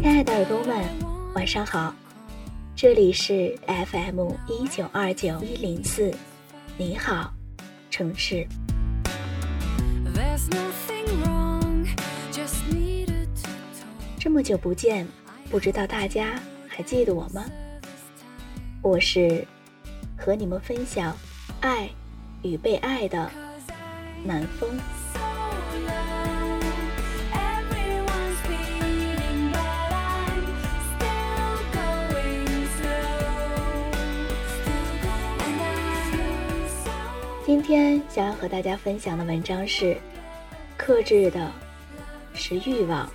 亲爱的耳朵们，晚上好，这里是 FM 一九二九一零四，你好，城市。这么久不见，不知道大家还记得我吗？我是和你们分享爱与被爱的南风。今天想要和大家分享的文章是：克制的是欲望，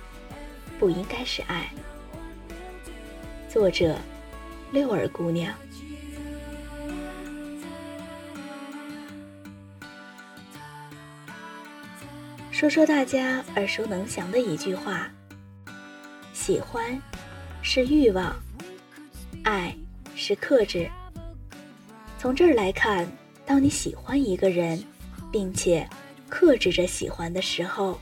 不应该是爱。作者：六儿姑娘。说说大家耳熟能详的一句话：喜欢是欲望，爱是克制。从这儿来看。当你喜欢一个人，并且克制着喜欢的时候，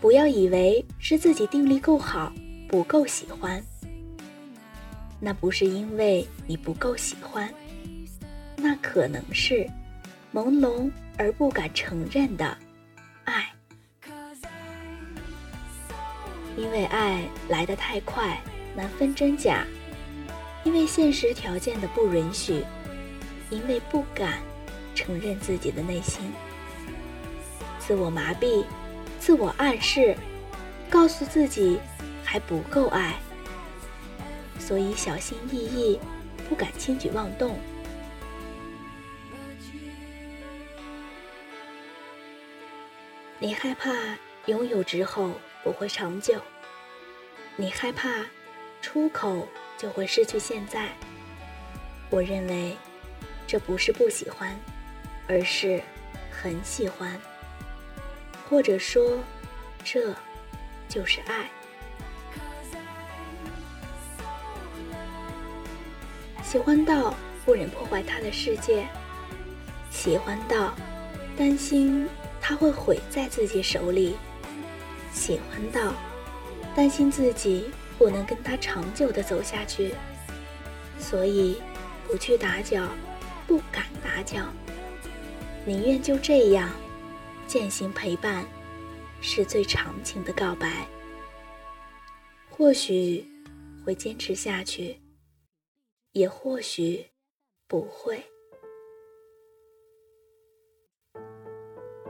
不要以为是自己定力够好，不够喜欢。那不是因为你不够喜欢，那可能是朦胧而不敢承认的爱。因为爱来得太快，难分真假；因为现实条件的不允许。因为不敢承认自己的内心，自我麻痹，自我暗示，告诉自己还不够爱，所以小心翼翼，不敢轻举妄动。你害怕拥有之后不会长久，你害怕出口就会失去现在。我认为。这不是不喜欢，而是很喜欢，或者说，这就是爱。喜欢到不忍破坏他的世界，喜欢到担心他会毁在自己手里，喜欢到担心自己不能跟他长久的走下去，所以不去打搅。不敢打搅，宁愿就这样渐行陪伴，是最长情的告白。或许会坚持下去，也或许不会，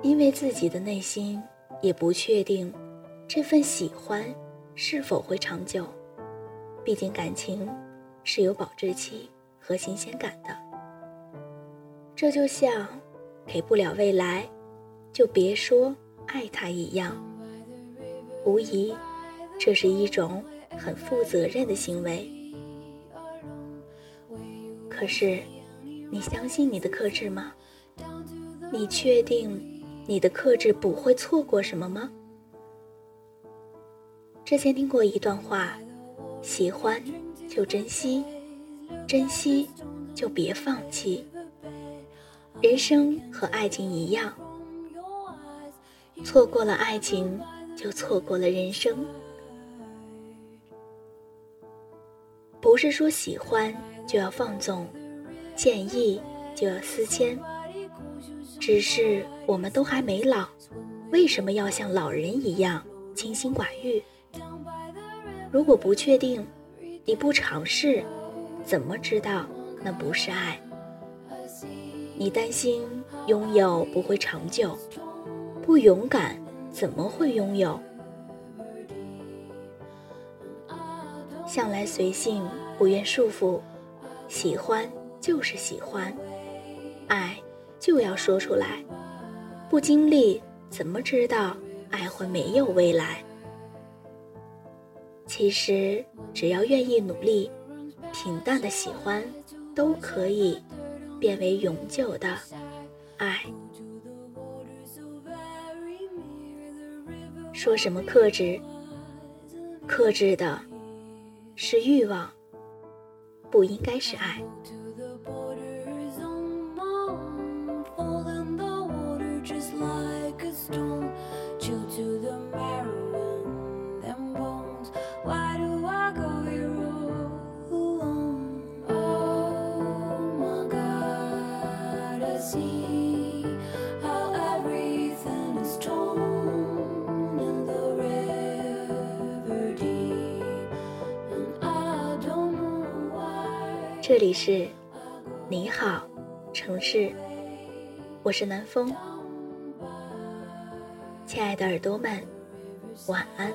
因为自己的内心也不确定这份喜欢是否会长久。毕竟感情是有保质期和新鲜感的。这就像给不了未来，就别说爱他一样。无疑，这是一种很负责任的行为。可是，你相信你的克制吗？你确定你的克制不会错过什么吗？之前听过一段话：喜欢就珍惜，珍惜就别放弃。人生和爱情一样，错过了爱情，就错过了人生。不是说喜欢就要放纵，见异就要思迁，只是我们都还没老，为什么要像老人一样清心寡欲？如果不确定，你不尝试，怎么知道那不是爱？你担心拥有不会长久，不勇敢怎么会拥有？向来随性，不愿束缚，喜欢就是喜欢，爱就要说出来，不经历怎么知道爱会没有未来？其实，只要愿意努力，平淡的喜欢都可以变为永久的爱。说什么克制？克制的是欲望，不应该是爱。这里是你好，城市，我是南风，亲爱的耳朵们，晚安。